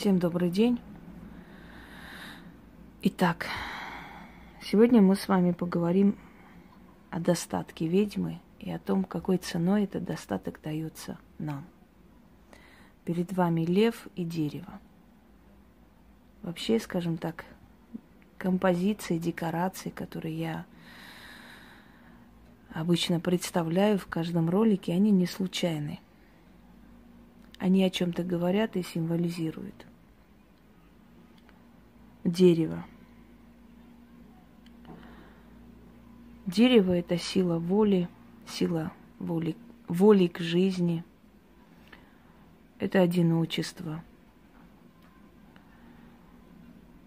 Всем добрый день. Итак, сегодня мы с вами поговорим о достатке ведьмы и о том, какой ценой этот достаток дается нам. Перед вами лев и дерево. Вообще, скажем так, композиции, декорации, которые я обычно представляю в каждом ролике, они не случайны. Они о чем-то говорят и символизируют. Дерево. Дерево – это сила воли, сила воли, воли к жизни. Это одиночество.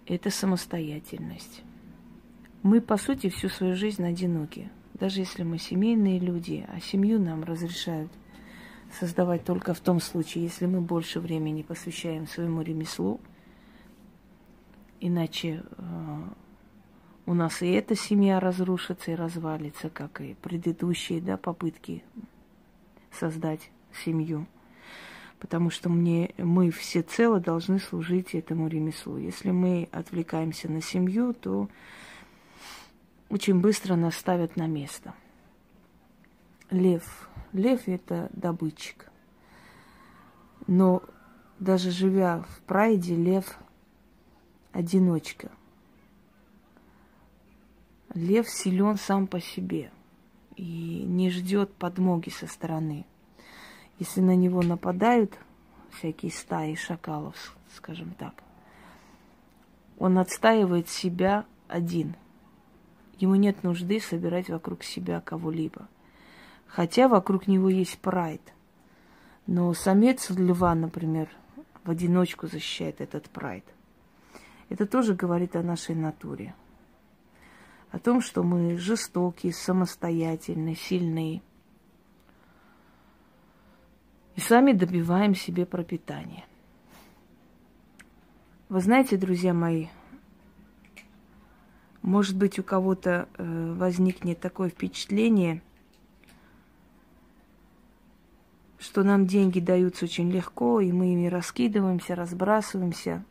Это самостоятельность. Мы, по сути, всю свою жизнь одиноки. Даже если мы семейные люди, а семью нам разрешают создавать только в том случае, если мы больше времени посвящаем своему ремеслу. Иначе э, у нас и эта семья разрушится и развалится, как и предыдущие да, попытки создать семью. Потому что мне, мы всецело должны служить этому ремеслу. Если мы отвлекаемся на семью, то очень быстро нас ставят на место. Лев Лев – это добытчик. Но даже живя в прайде, лев – одиночка. Лев силен сам по себе и не ждет подмоги со стороны. Если на него нападают всякие стаи шакалов, скажем так, он отстаивает себя один. Ему нет нужды собирать вокруг себя кого-либо хотя вокруг него есть прайд. Но самец льва, например, в одиночку защищает этот прайд. Это тоже говорит о нашей натуре. О том, что мы жестокие, самостоятельные, сильные. И сами добиваем себе пропитание. Вы знаете, друзья мои, может быть, у кого-то э, возникнет такое впечатление – что нам деньги даются очень легко, и мы ими раскидываемся, разбрасываемся.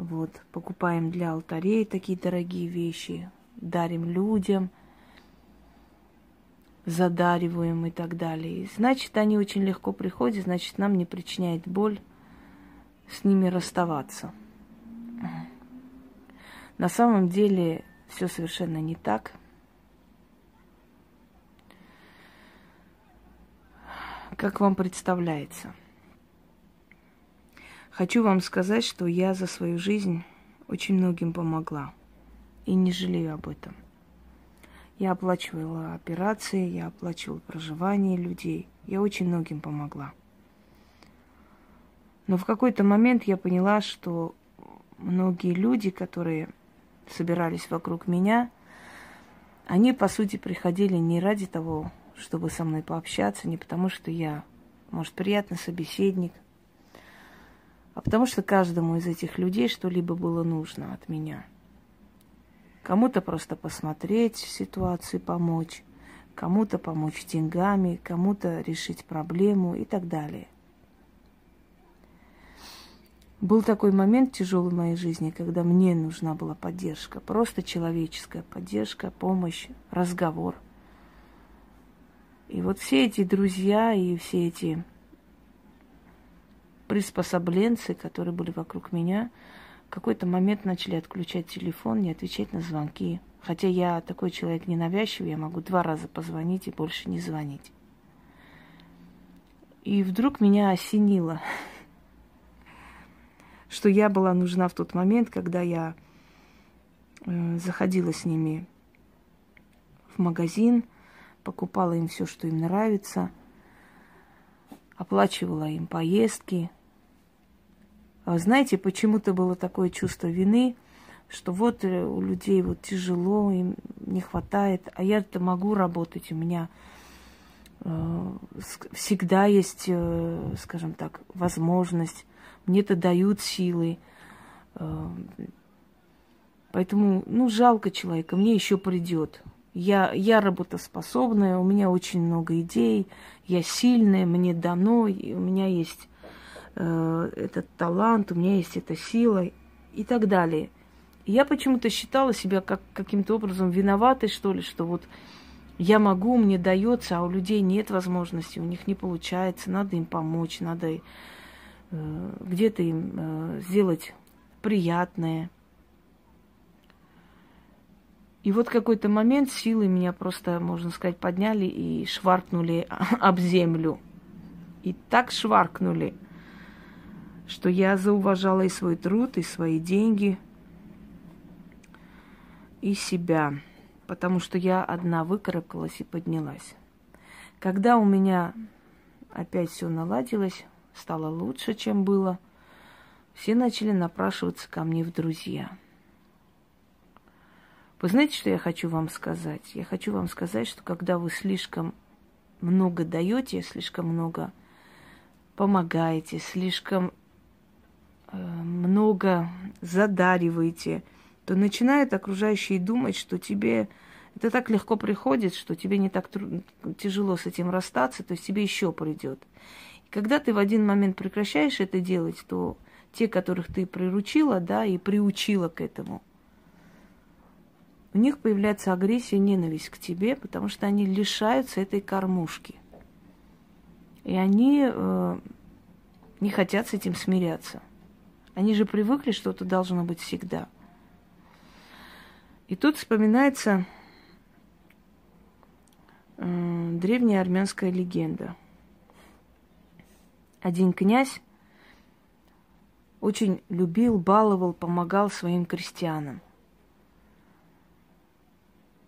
Вот, покупаем для алтарей такие дорогие вещи, дарим людям, задариваем и так далее. Значит, они очень легко приходят, значит, нам не причиняет боль с ними расставаться. На самом деле все совершенно не так. как вам представляется. Хочу вам сказать, что я за свою жизнь очень многим помогла. И не жалею об этом. Я оплачивала операции, я оплачивала проживание людей. Я очень многим помогла. Но в какой-то момент я поняла, что многие люди, которые собирались вокруг меня, они, по сути, приходили не ради того, чтобы со мной пообщаться, не потому что я, может, приятный собеседник, а потому что каждому из этих людей что-либо было нужно от меня. Кому-то просто посмотреть ситуацию, помочь, кому-то помочь деньгами, кому-то решить проблему и так далее. Был такой момент тяжелый в моей жизни, когда мне нужна была поддержка, просто человеческая поддержка, помощь, разговор – и вот все эти друзья и все эти приспособленцы, которые были вокруг меня, в какой-то момент начали отключать телефон, не отвечать на звонки. Хотя я такой человек ненавязчивый, я могу два раза позвонить и больше не звонить. И вдруг меня осенило, что я была нужна в тот момент, когда я э, заходила с ними в магазин – покупала им все, что им нравится, оплачивала им поездки. А знаете, почему-то было такое чувство вины, что вот э, у людей вот тяжело, им не хватает, а я-то могу работать, у меня э, всегда есть, э, скажем так, возможность, мне-то дают силы. Поэтому, ну, жалко человека, мне еще придет. Я, я работоспособная, у меня очень много идей, я сильная, мне дано, у меня есть э, этот талант, у меня есть эта сила и так далее. Я почему-то считала себя как каким-то образом виноватой, что ли, что вот я могу, мне дается, а у людей нет возможности, у них не получается, надо им помочь, надо э, где-то им э, сделать приятное. И вот какой-то момент силы меня просто, можно сказать, подняли и шваркнули об землю. И так шваркнули, что я зауважала и свой труд, и свои деньги, и себя, потому что я одна выкарабкалась и поднялась. Когда у меня опять все наладилось, стало лучше, чем было, все начали напрашиваться ко мне в друзья – вы знаете, что я хочу вам сказать? Я хочу вам сказать, что когда вы слишком много даете, слишком много помогаете, слишком много задариваете, то начинают окружающие думать, что тебе это так легко приходит, что тебе не так трудно, тяжело с этим расстаться, то есть тебе еще придет. И когда ты в один момент прекращаешь это делать, то те, которых ты приручила, да, и приучила к этому – у них появляется агрессия, ненависть к тебе, потому что они лишаются этой кормушки. И они э, не хотят с этим смиряться. Они же привыкли, что это должно быть всегда. И тут вспоминается э, древняя армянская легенда. Один князь очень любил, баловал, помогал своим крестьянам –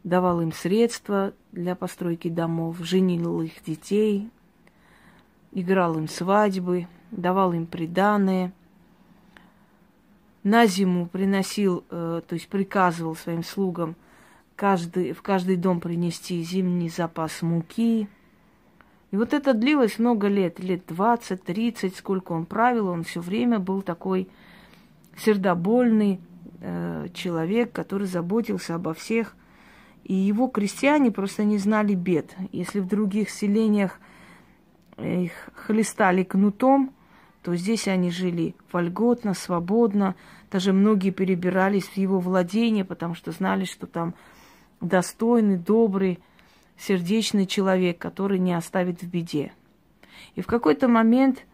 давал им средства для постройки домов, женил их детей, играл им свадьбы, давал им приданые. На зиму приносил, э, то есть приказывал своим слугам каждый, в каждый дом принести зимний запас муки. И вот это длилось много лет, лет 20-30, сколько он правил, он все время был такой сердобольный э, человек, который заботился обо всех и его крестьяне просто не знали бед. Если в других селениях их хлестали кнутом, то здесь они жили вольготно, свободно. Даже многие перебирались в его владение, потому что знали, что там достойный, добрый, сердечный человек, который не оставит в беде. И в какой-то момент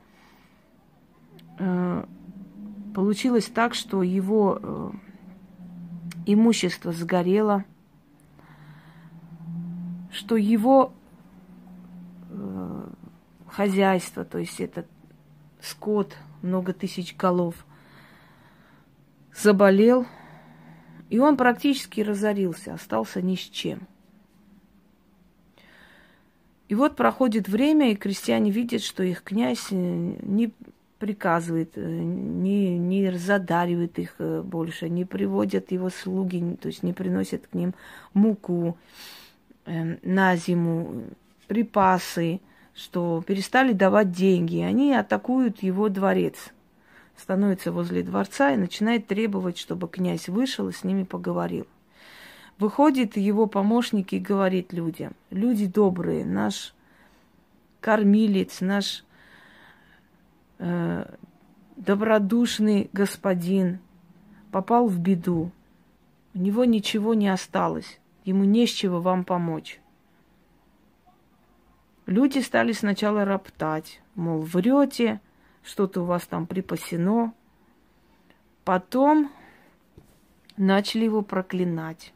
э, получилось так, что его э, имущество сгорело – что его э, хозяйство, то есть этот скот, много тысяч голов, заболел, и он практически разорился, остался ни с чем. И вот проходит время, и крестьяне видят, что их князь э, не приказывает, э, не, не задаривает их э, больше, не приводят его слуги, то есть не приносят к ним муку, Эм, на зиму припасы, что перестали давать деньги. Они атакуют его дворец, становятся возле дворца и начинают требовать, чтобы князь вышел и с ними поговорил. Выходит его помощник и говорит людям, люди добрые, наш кормилец, наш э, добродушный господин попал в беду. У него ничего не осталось ему не с чего вам помочь. Люди стали сначала роптать, мол, врете, что-то у вас там припасено. Потом начали его проклинать.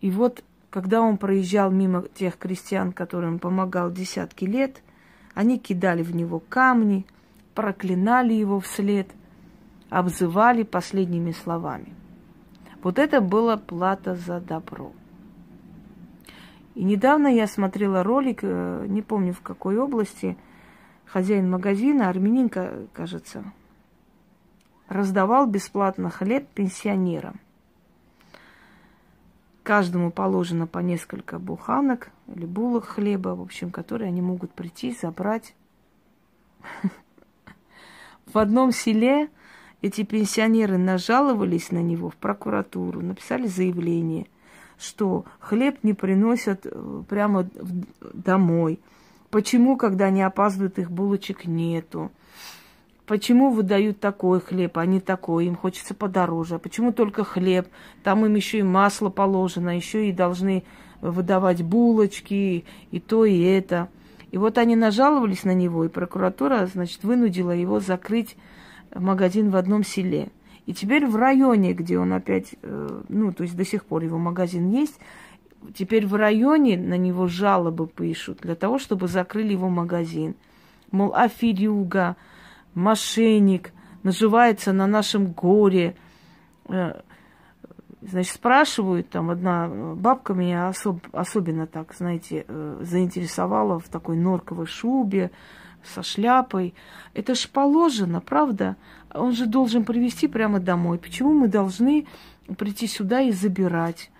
И вот, когда он проезжал мимо тех крестьян, которым помогал десятки лет, они кидали в него камни, проклинали его вслед, обзывали последними словами. Вот это была плата за добро. И недавно я смотрела ролик, э, не помню в какой области, хозяин магазина, армянин, кажется, раздавал бесплатно хлеб пенсионерам. Каждому положено по несколько буханок или булок хлеба, в общем, которые они могут прийти, забрать. В одном селе эти пенсионеры нажаловались на него в прокуратуру, написали заявление, что хлеб не приносят э, прямо домой, Почему, когда они опаздывают, их булочек нету? Почему выдают такой хлеб, а не такой? Им хочется подороже. А почему только хлеб? Там им еще и масло положено, еще и должны выдавать булочки, и то, и это. И вот они нажаловались на него, и прокуратура, значит, вынудила его закрыть магазин в одном селе. И теперь в районе, где он опять, э, ну, то есть до сих пор его магазин есть, теперь в районе на него жалобы пишут для того, чтобы закрыли его магазин. Мол, аферюга, мошенник, наживается на нашем горе. Э, значит, спрашивают, там одна бабка меня особ, особенно так, знаете, э, заинтересовала в такой норковой шубе, со шляпой. Это ж положено, правда? Он же должен привезти прямо домой. Почему мы должны прийти сюда и забирать?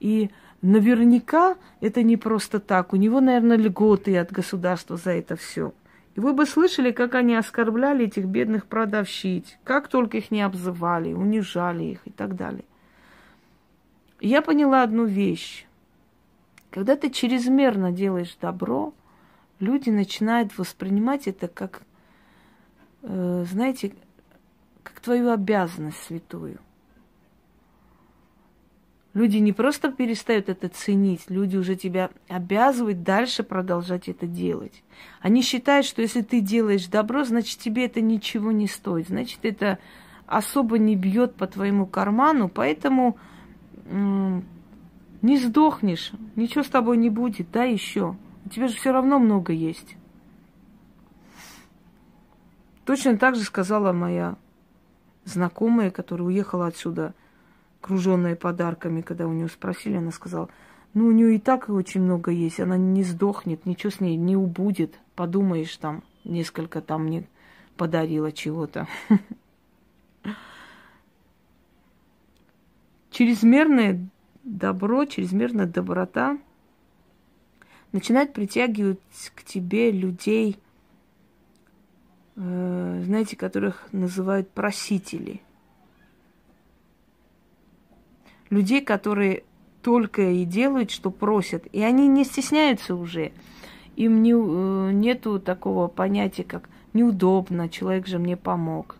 И наверняка это не просто так. У него, наверное, льготы от государства за это все. И вы бы слышали, как они оскорбляли этих бедных продавщиц, как только их не обзывали, унижали их и так далее. я поняла одну вещь. Когда ты чрезмерно делаешь добро, люди начинают воспринимать это как, э, знаете, как твою обязанность святую. Люди не просто перестают это ценить, люди уже тебя обязывают дальше продолжать это делать. Они считают, что если ты делаешь добро, значит тебе это ничего не стоит, значит это особо не бьет по твоему карману, поэтому не сдохнешь, ничего с тобой не будет, да еще. У тебя же все равно много есть. Точно так же сказала моя знакомая, которая уехала отсюда – окруженная подарками, когда у нее спросили, она сказала, ну, у нее и так очень много есть, она не сдохнет, ничего с ней не убудет. Подумаешь, там несколько там мне подарила чего-то. Чрезмерное добро, чрезмерная доброта начинает притягивать к тебе людей, знаете, которых называют просители – людей, которые только и делают, что просят. И они не стесняются уже. Им не, э, нету такого понятия, как неудобно, человек же мне помог.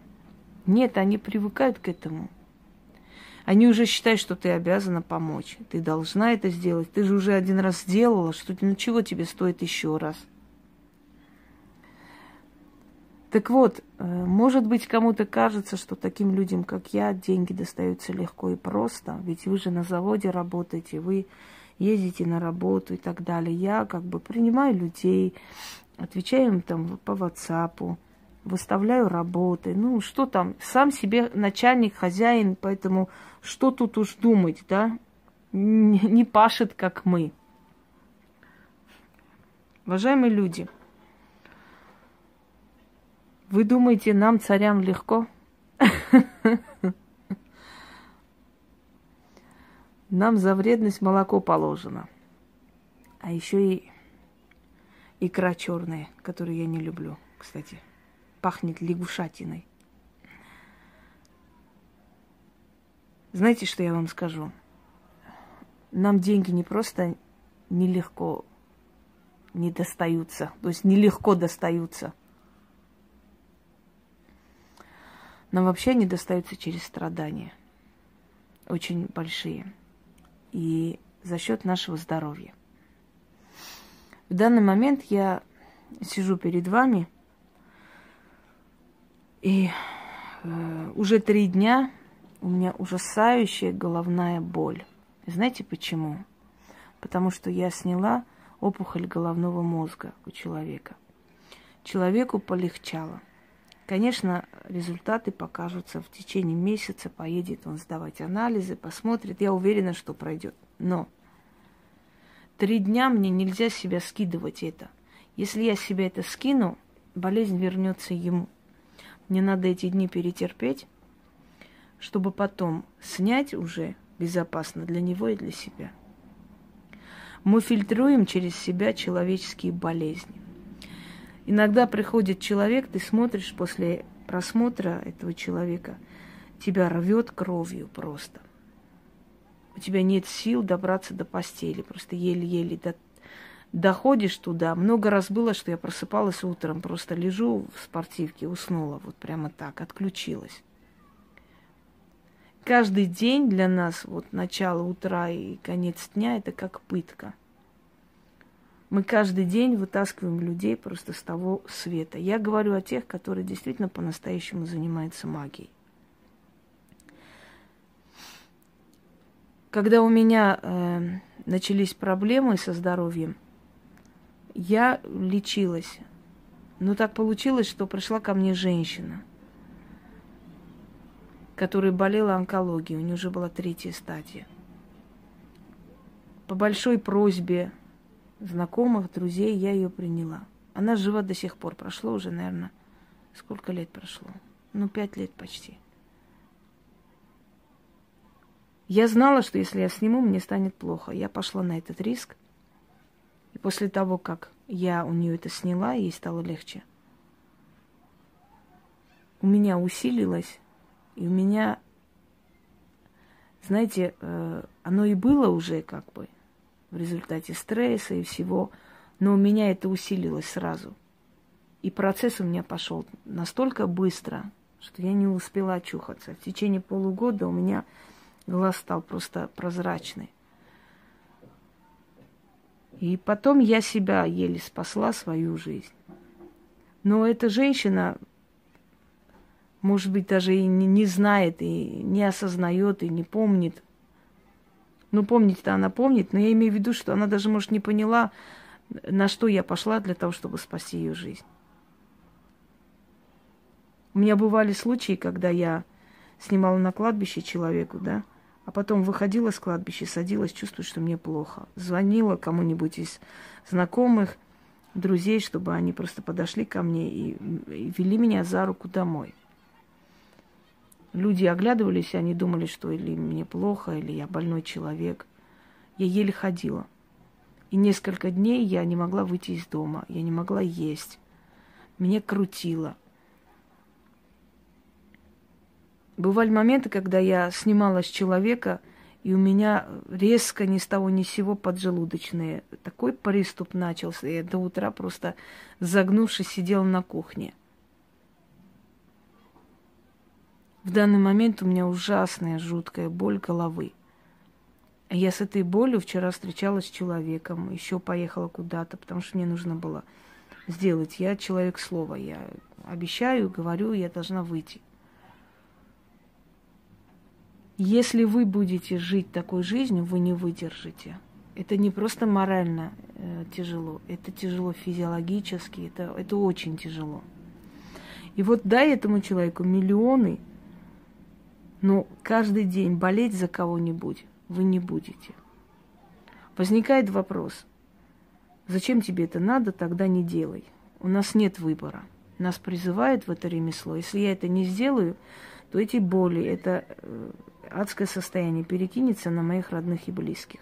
Нет, они привыкают к этому. Они уже считают, что ты обязана помочь. Ты должна это сделать. Ты же уже один раз сделала, что ну чего тебе стоит еще раз? Так вот, э, может быть, кому-то кажется, что таким людям, как я, деньги достаются легко и просто, ведь вы же на заводе работаете, вы ездите на работу и так далее. Я как бы принимаю людей, отвечаю им там по WhatsApp, выставляю работы. Ну, что там, сам себе начальник, хозяин, поэтому что тут уж думать, да? Не пашет, как мы. Уважаемые люди – вы думаете, нам, царям, легко? Нам за вредность молоко положено. А еще и икра черная, которую я не люблю, кстати. Пахнет лягушатиной. Знаете, что я вам скажу? Нам деньги не просто нелегко не достаются, то есть нелегко достаются – Нам вообще они достаются через страдания. Очень большие. И за счет нашего здоровья. В данный момент я сижу перед вами, и э, уже три дня у меня ужасающая головная боль. Знаете почему? Потому что я сняла опухоль головного мозга у человека. Человеку полегчало. Конечно, результаты покажутся в течение месяца, поедет он сдавать анализы, посмотрит. Я уверена, что пройдет. Но три дня мне нельзя себя скидывать это. Если я себя это скину, болезнь вернется ему. Мне надо эти дни перетерпеть, чтобы потом снять уже безопасно для него и для себя. Мы фильтруем через себя человеческие болезни. Иногда приходит человек, ты смотришь после просмотра этого человека, тебя рвет кровью просто. У тебя нет сил добраться до постели, просто еле-еле доходишь туда. Много раз было, что я просыпалась утром, просто лежу в спортивке, уснула, вот прямо так, отключилась. Каждый день для нас, вот начало утра и конец дня, это как пытка. Мы каждый день вытаскиваем людей просто с того света. Я говорю о тех, которые действительно по-настоящему занимаются магией. Когда у меня э, начались проблемы со здоровьем, я лечилась. Но так получилось, что пришла ко мне женщина, которая болела онкологией. У нее уже была третья стадия. По большой просьбе знакомых, друзей я ее приняла. Она жива до сих пор. Прошло уже, наверное, сколько лет прошло? Ну, пять лет почти. Я знала, что если я сниму, мне станет плохо. Я пошла на этот риск. И после того, как я у нее это сняла, ей стало легче. У меня усилилось, и у меня, знаете, э, оно и было уже как бы в результате стресса и всего, но у меня это усилилось сразу. И процесс у меня пошел настолько быстро, что я не успела очухаться. В течение полугода у меня Глаз стал просто прозрачный. И потом я себя еле спасла, свою жизнь. Но эта женщина, может быть, даже и не, не знает, и не осознает, и не помнит. Ну, помнить-то она помнит, но я имею в виду, что она даже, может, не поняла, на что я пошла для того, чтобы спасти ее жизнь. У меня бывали случаи, когда я снимала на кладбище человеку, да, а потом выходила с кладбища, садилась, чувствую, что мне плохо. Звонила кому-нибудь из знакомых, друзей, чтобы они просто подошли ко мне и, и вели меня за руку домой. Люди оглядывались, и они думали, что или мне плохо, или я больной человек. Я еле ходила. И несколько дней я не могла выйти из дома, я не могла есть. Меня крутило – Бывали моменты, когда я снимала с человека, и у меня резко ни с того ни с сего поджелудочные. Такой приступ начался. Я до утра просто загнувшись сидела на кухне. В данный момент у меня ужасная, жуткая боль головы. Я с этой болью вчера встречалась с человеком, еще поехала куда-то, потому что мне нужно было сделать. Я человек слова, я обещаю, говорю, я должна выйти. Если вы будете жить такой жизнью, вы не выдержите. Это не просто морально э, тяжело, это тяжело физиологически, это, это очень тяжело. И вот дай этому человеку миллионы, но каждый день болеть за кого-нибудь вы не будете. Возникает вопрос, зачем тебе это надо, тогда не делай. У нас нет выбора. Нас призывают в это ремесло. Если я это не сделаю, то эти боли, это э, адское состояние перекинется на моих родных и близких.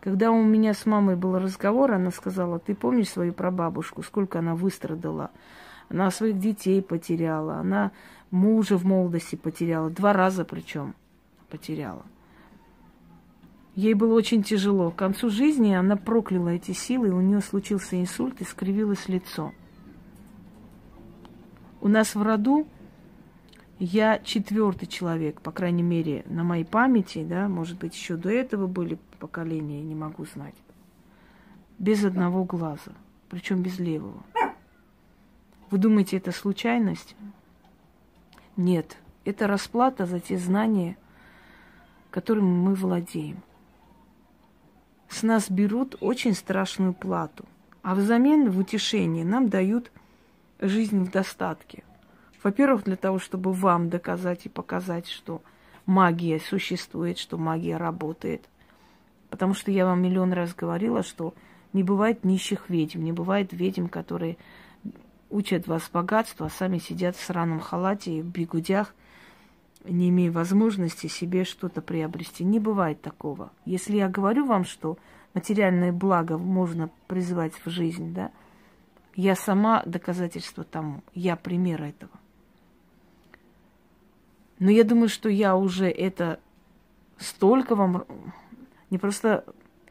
Когда у меня с мамой был разговор, она сказала, ты помнишь свою прабабушку, сколько она выстрадала? Она своих детей потеряла, она мужа в молодости потеряла, два раза причем потеряла. Ей было очень тяжело. К концу жизни она прокляла эти силы, у нее случился инсульт и скривилось лицо. У нас в роду я четвертый человек, по крайней мере, на моей памяти, да, может быть, еще до этого были поколения, не могу знать, без одного глаза, причем без левого. Вы думаете, это случайность? Нет, это расплата за те знания, которыми мы владеем. С нас берут очень страшную плату, а взамен в утешение нам дают жизнь в достатке. Во-первых, для того, чтобы вам доказать и показать, что магия существует, что магия работает. Потому что я вам миллион раз говорила, что не бывает нищих ведьм, не бывает ведьм, которые учат вас богатству, а сами сидят в сраном халате и в бегудях, не имея возможности себе что-то приобрести. Не бывает такого. Если я говорю вам, что материальное благо можно призвать в жизнь, да, я сама доказательство тому, я пример этого. Но я думаю, что я уже это столько вам не просто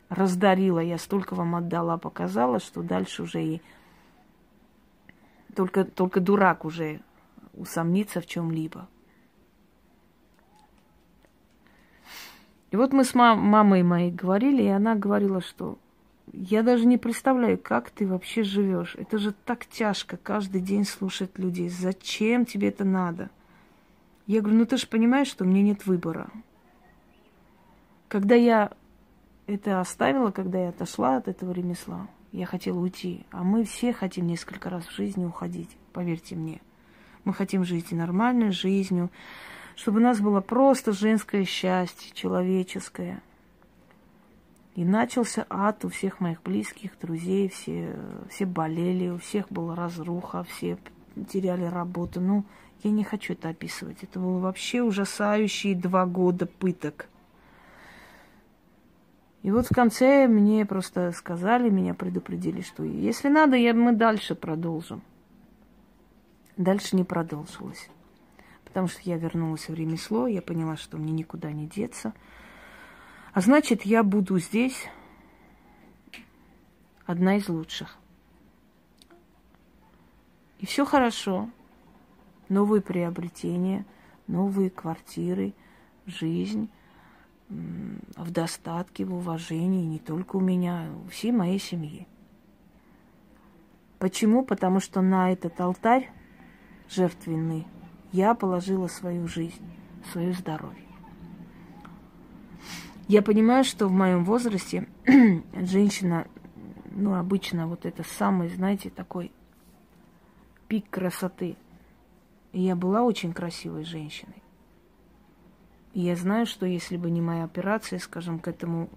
раздарила, я столько вам отдала, показала, что дальше уже и только, только дурак уже усомнится в чем-либо. И вот мы с мам- мамой моей говорили, и она говорила, что я даже не представляю, как ты вообще живешь. Это же так тяжко каждый день слушать людей. Зачем тебе это надо? Я говорю, ну ты же понимаешь, что у меня нет выбора. Когда я это оставила, когда я отошла от этого ремесла, я хотела уйти. А мы все хотим несколько раз в жизни уходить, поверьте мне. Мы хотим жить нормальной жизнью, чтобы у нас было просто женское счастье, человеческое. И начался ад у всех моих близких, друзей, все, все болели, у всех была разруха, все теряли работу. Ну, я не хочу это описывать. Это было вообще ужасающие два года пыток. И вот в конце мне просто сказали, меня предупредили, что если надо, я, мы дальше продолжим. Дальше не продолжилось. Потому что я вернулась в ремесло, я поняла, что мне никуда не деться – а значит, я буду здесь одна из лучших. И все хорошо. Новые приобретения, новые квартиры, жизнь в достатке, в уважении, не только у меня, у всей моей семьи. Почему? Потому что на этот алтарь жертвенный я положила свою жизнь, свое здоровье. Я понимаю, что в моем возрасте женщина, ну, обычно вот это самый, знаете, такой пик красоты. И я была очень красивой женщиной. И я знаю, что если бы не моя операция, скажем, к, этому,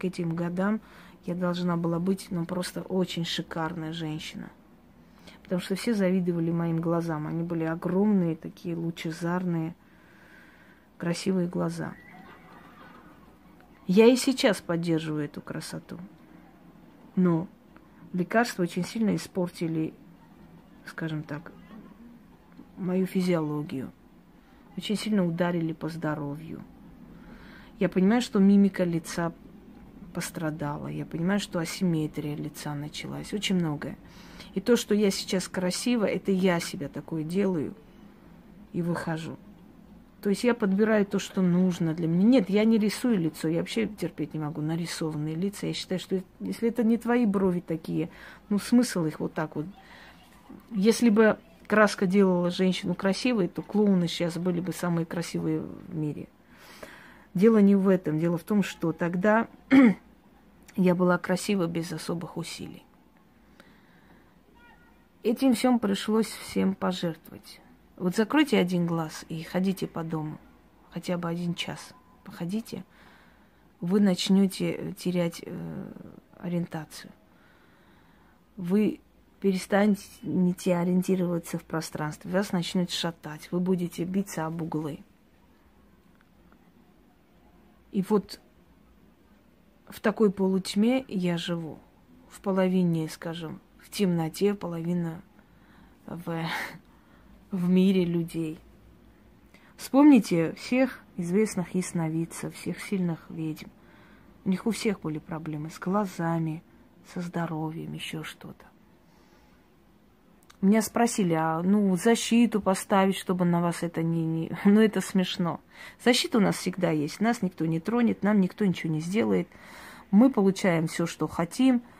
к этим годам, я должна была быть, ну, просто очень шикарная женщина. Потому что все завидовали моим глазам. Они были огромные, такие лучезарные, красивые глаза – я и сейчас поддерживаю эту красоту. Но лекарства очень сильно испортили, скажем так, мою физиологию. Очень сильно ударили по здоровью. Я понимаю, что мимика лица пострадала. Я понимаю, что асимметрия лица началась. Очень многое. И то, что я сейчас красива, это я себя такое делаю и выхожу. То есть я подбираю то, что нужно для меня. Нет, я не рисую лицо, я вообще терпеть не могу нарисованные лица. Я считаю, что если это не твои брови такие, ну смысл их вот так вот. Если бы краска делала женщину красивой, то клоуны сейчас были бы самые красивые в мире. Дело не в этом. Дело в том, что тогда я была красива без особых усилий. Этим всем пришлось всем пожертвовать. Вот закройте один глаз и ходите по дому, хотя бы один час. Походите, вы начнете терять э, ориентацию. Вы перестанете ориентироваться в пространстве, вас начнет шатать, вы будете биться об углы. И вот в такой полутьме я живу. В половине, скажем, в темноте, половина в в мире людей. Вспомните всех известных ясновидцев, всех сильных ведьм. У них у всех были проблемы с глазами, со здоровьем, еще что-то. Меня спросили, а ну защиту поставить, чтобы на вас это не, не... Ну это смешно. Защита у нас всегда есть. Нас никто не тронет, нам никто ничего не сделает. Мы получаем все, что хотим –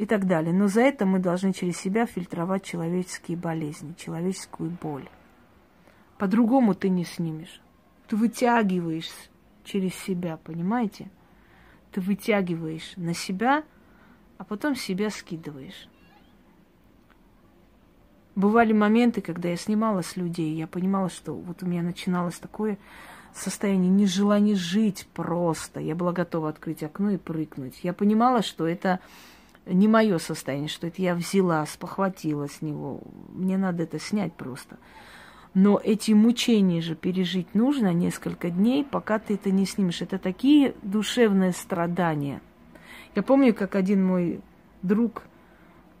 и так далее. Но за это мы должны через себя фильтровать человеческие болезни, человеческую боль. По-другому ты не снимешь. Ты вытягиваешь через себя, понимаете? Ты вытягиваешь на себя, а потом себя скидываешь. Бывали моменты, когда я снимала с людей, я понимала, что вот у меня начиналось такое состояние нежелания жить просто. Я была готова открыть окно и прыгнуть. Я понимала, что это не мое состояние, что это я взяла, спохватила с него. Мне надо это снять просто. Но эти мучения же пережить нужно несколько дней, пока ты это не снимешь. Это такие душевные страдания. Я помню, как один мой друг,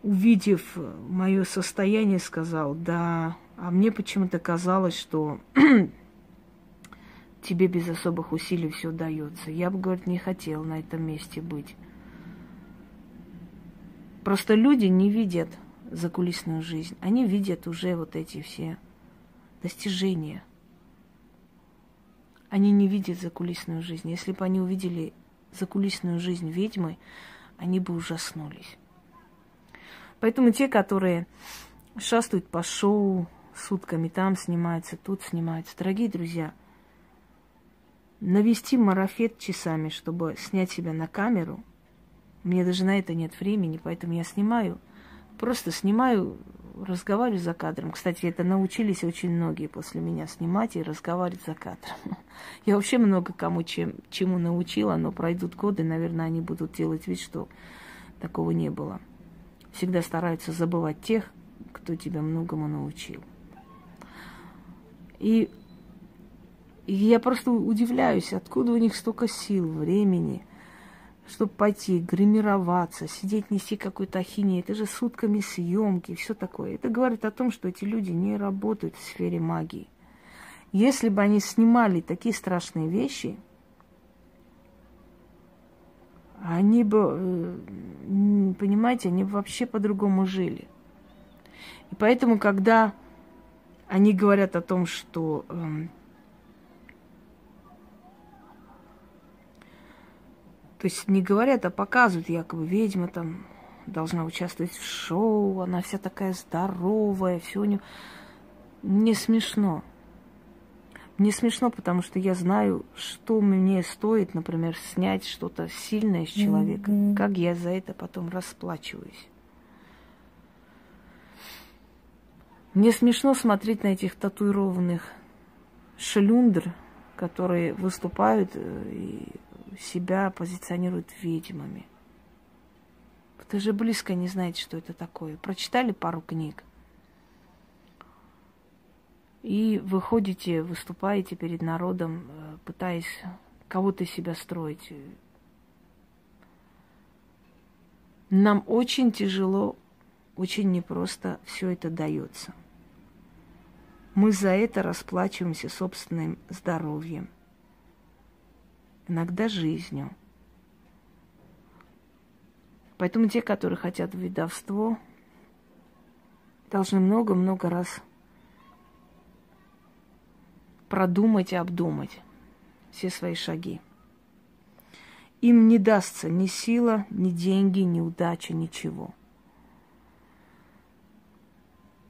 увидев мое состояние, сказал, да, а мне почему-то казалось, что тебе без особых усилий все дается. Я бы, говорит, не хотел на этом месте быть. Просто люди не видят закулисную жизнь. Они видят уже вот эти все достижения. Они не видят закулисную жизнь. Если бы они увидели закулисную жизнь ведьмы, они бы ужаснулись. Поэтому те, которые шастают по шоу, сутками там снимаются, тут снимаются, дорогие друзья, навести марафет часами, чтобы снять себя на камеру, мне даже на это нет времени, поэтому я снимаю, просто снимаю, разговариваю за кадром. Кстати, это научились очень многие после меня снимать и разговаривать за кадром. Я вообще много кому чем, чему научила, но пройдут годы, наверное, они будут делать вид, что такого не было всегда стараются забывать тех, кто тебя многому научил. И, и я просто удивляюсь, откуда у них столько сил, времени, чтобы пойти, гримироваться, сидеть, нести какую-то ахинею. Это же сутками съемки, все такое. Это говорит о том, что эти люди не работают в сфере магии. Если бы они снимали такие страшные вещи – они бы, э, понимаете, они вообще по-другому жили. И поэтому, когда они говорят о том, что э, то есть не говорят, а показывают, якобы ведьма там должна участвовать в шоу, она вся такая здоровая, все у нее. Не смешно. Мне смешно, потому что я знаю, что мне стоит, например, снять что-то сильное с человека. Mm-hmm. Как я за это потом расплачиваюсь. Мне смешно смотреть на этих татуированных шлюндр, которые выступают э, и себя позиционируют ведьмами. Вы даже близко не знаете, что это такое. Прочитали пару книг, и выходите, выступаете перед народом, э, пытаясь кого-то себя строить. Нам очень тяжело, очень непросто все это дается. Мы за это расплачиваемся собственным здоровьем, иногда жизнью. Поэтому те, которые хотят в ведовство, должны много-много раз продумать и обдумать все свои шаги. Им не дастся ни сила, ни деньги, ни удача, ничего.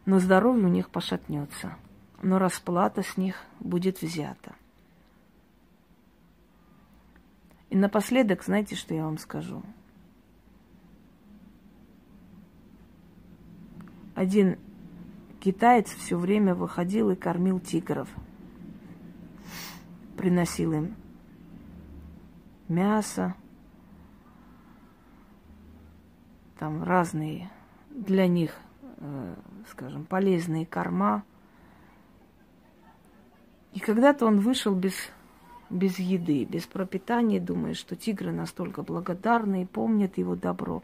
Но здоровье у них пошатнется, но расплата с них будет взята. И напоследок, знаете, что я вам скажу? Один китаец все время выходил и кормил тигров – приносил им мясо, там разные для них, э, скажем, полезные корма. И когда-то он вышел без, без еды, без пропитания, думая, что тигры настолько благодарны и помнят его добро,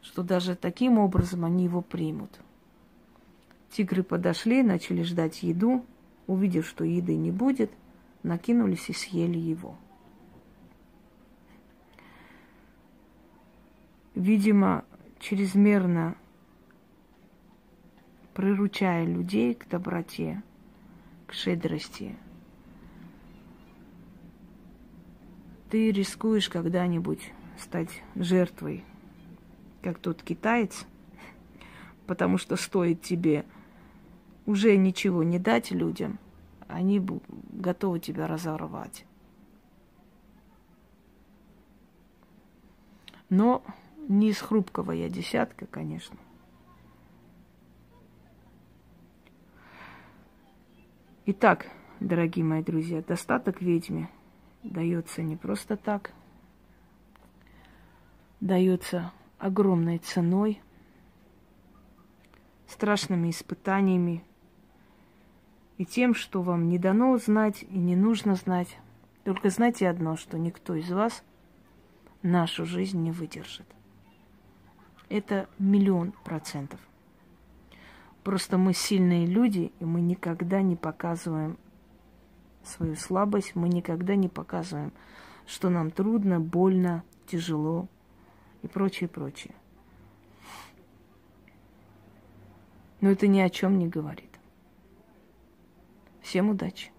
что даже таким образом они его примут. Тигры подошли, начали ждать еду, увидев, что еды не будет – накинулись и съели его. Видимо, чрезмерно приручая людей к доброте, к щедрости, ты рискуешь когда-нибудь стать жертвой, как тот китаец, потому что стоит тебе уже ничего не дать людям, они готовы тебя разорвать. Но не из хрупкого я десятка, конечно. Итак, дорогие мои друзья, достаток ведьме дается не просто так, дается огромной ценой, страшными испытаниями, и тем, что вам не дано знать и не нужно знать. Только знайте одно, что никто из вас нашу жизнь не выдержит. Это миллион процентов. Просто мы сильные люди, и мы никогда не показываем свою слабость, мы никогда не показываем, что нам трудно, больно, тяжело и прочее, прочее. Но это ни о чем не говорит. Всем удачи!